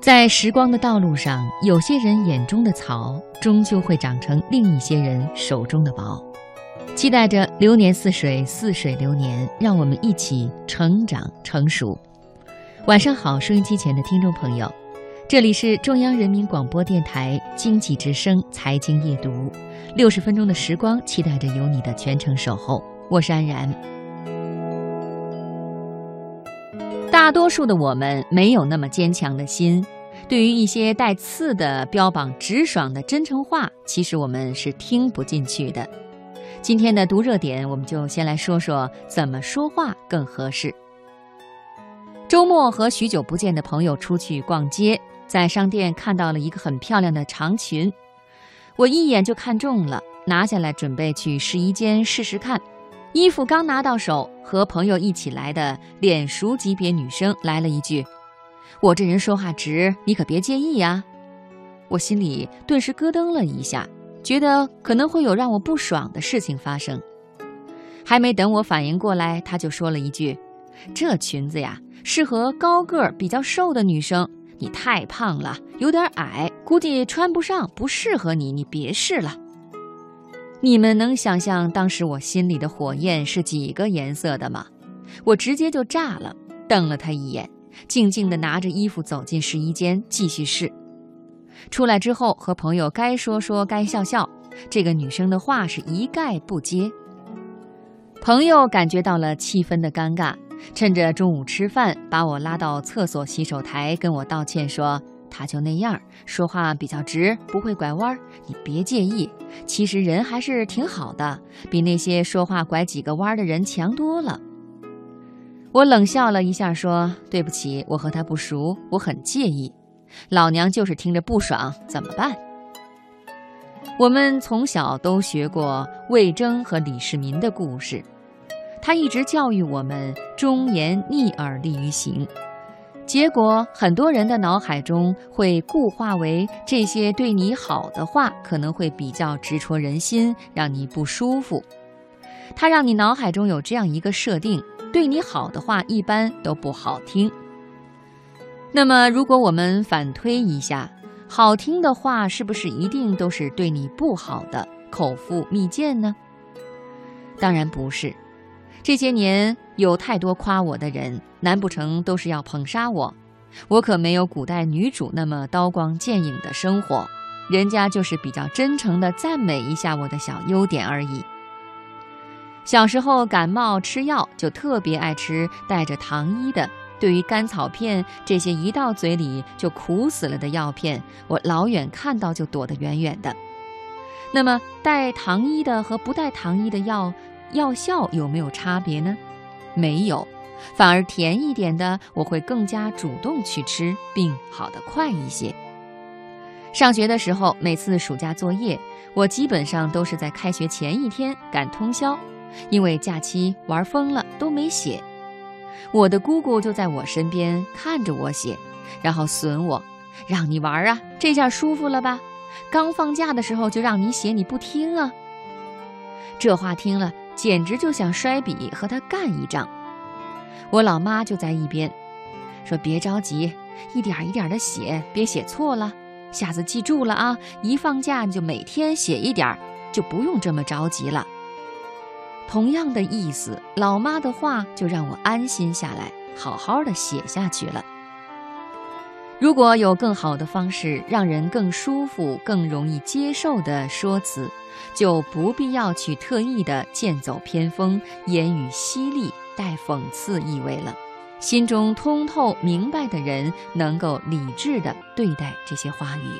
在时光的道路上，有些人眼中的草，终究会长成另一些人手中的宝。期待着流年似水，似水流年，让我们一起成长成熟。晚上好，收音机前的听众朋友，这里是中央人民广播电台经济之声财经夜读，六十分钟的时光，期待着有你的全程守候。我是安然。大多数的我们没有那么坚强的心，对于一些带刺的、标榜直爽的真诚话，其实我们是听不进去的。今天的读热点，我们就先来说说怎么说话更合适。周末和许久不见的朋友出去逛街，在商店看到了一个很漂亮的长裙，我一眼就看中了，拿下来准备去试衣间试试看。衣服刚拿到手，和朋友一起来的脸熟级别女生来了一句：“我这人说话直，你可别介意呀。”我心里顿时咯噔了一下，觉得可能会有让我不爽的事情发生。还没等我反应过来，她就说了一句：“这裙子呀，适合高个儿、比较瘦的女生，你太胖了，有点矮，估计穿不上，不适合你，你别试了。”你们能想象当时我心里的火焰是几个颜色的吗？我直接就炸了，瞪了他一眼，静静地拿着衣服走进试衣间继续试。出来之后和朋友该说说该笑笑，这个女生的话是一概不接。朋友感觉到了气氛的尴尬，趁着中午吃饭，把我拉到厕所洗手台跟我道歉说。他就那样说话比较直，不会拐弯儿，你别介意。其实人还是挺好的，比那些说话拐几个弯的人强多了。我冷笑了一下，说：“对不起，我和他不熟，我很介意。老娘就是听着不爽，怎么办？”我们从小都学过魏征和李世民的故事，他一直教育我们忠言逆耳利于行。结果，很多人的脑海中会固化为这些对你好的话可能会比较直戳人心，让你不舒服。他让你脑海中有这样一个设定：对你好的话一般都不好听。那么，如果我们反推一下，好听的话是不是一定都是对你不好的口腹蜜饯呢？当然不是。这些年有太多夸我的人，难不成都是要捧杀我？我可没有古代女主那么刀光剑影的生活，人家就是比较真诚的赞美一下我的小优点而已。小时候感冒吃药就特别爱吃带着糖衣的，对于甘草片这些一到嘴里就苦死了的药片，我老远看到就躲得远远的。那么带糖衣的和不带糖衣的药。药效有没有差别呢？没有，反而甜一点的我会更加主动去吃，并好得快一些。上学的时候，每次暑假作业，我基本上都是在开学前一天赶通宵，因为假期玩疯了都没写。我的姑姑就在我身边看着我写，然后损我：“让你玩啊，这下舒服了吧？刚放假的时候就让你写，你不听啊。”这话听了。简直就想摔笔和他干一仗。我老妈就在一边说：“别着急，一点一点的写，别写错了。下次记住了啊，一放假你就每天写一点，就不用这么着急了。”同样的意思，老妈的话就让我安心下来，好好的写下去了。如果有更好的方式，让人更舒服、更容易接受的说辞，就不必要去特意的剑走偏锋、言语犀利、带讽刺意味了。心中通透明白的人，能够理智的对待这些话语。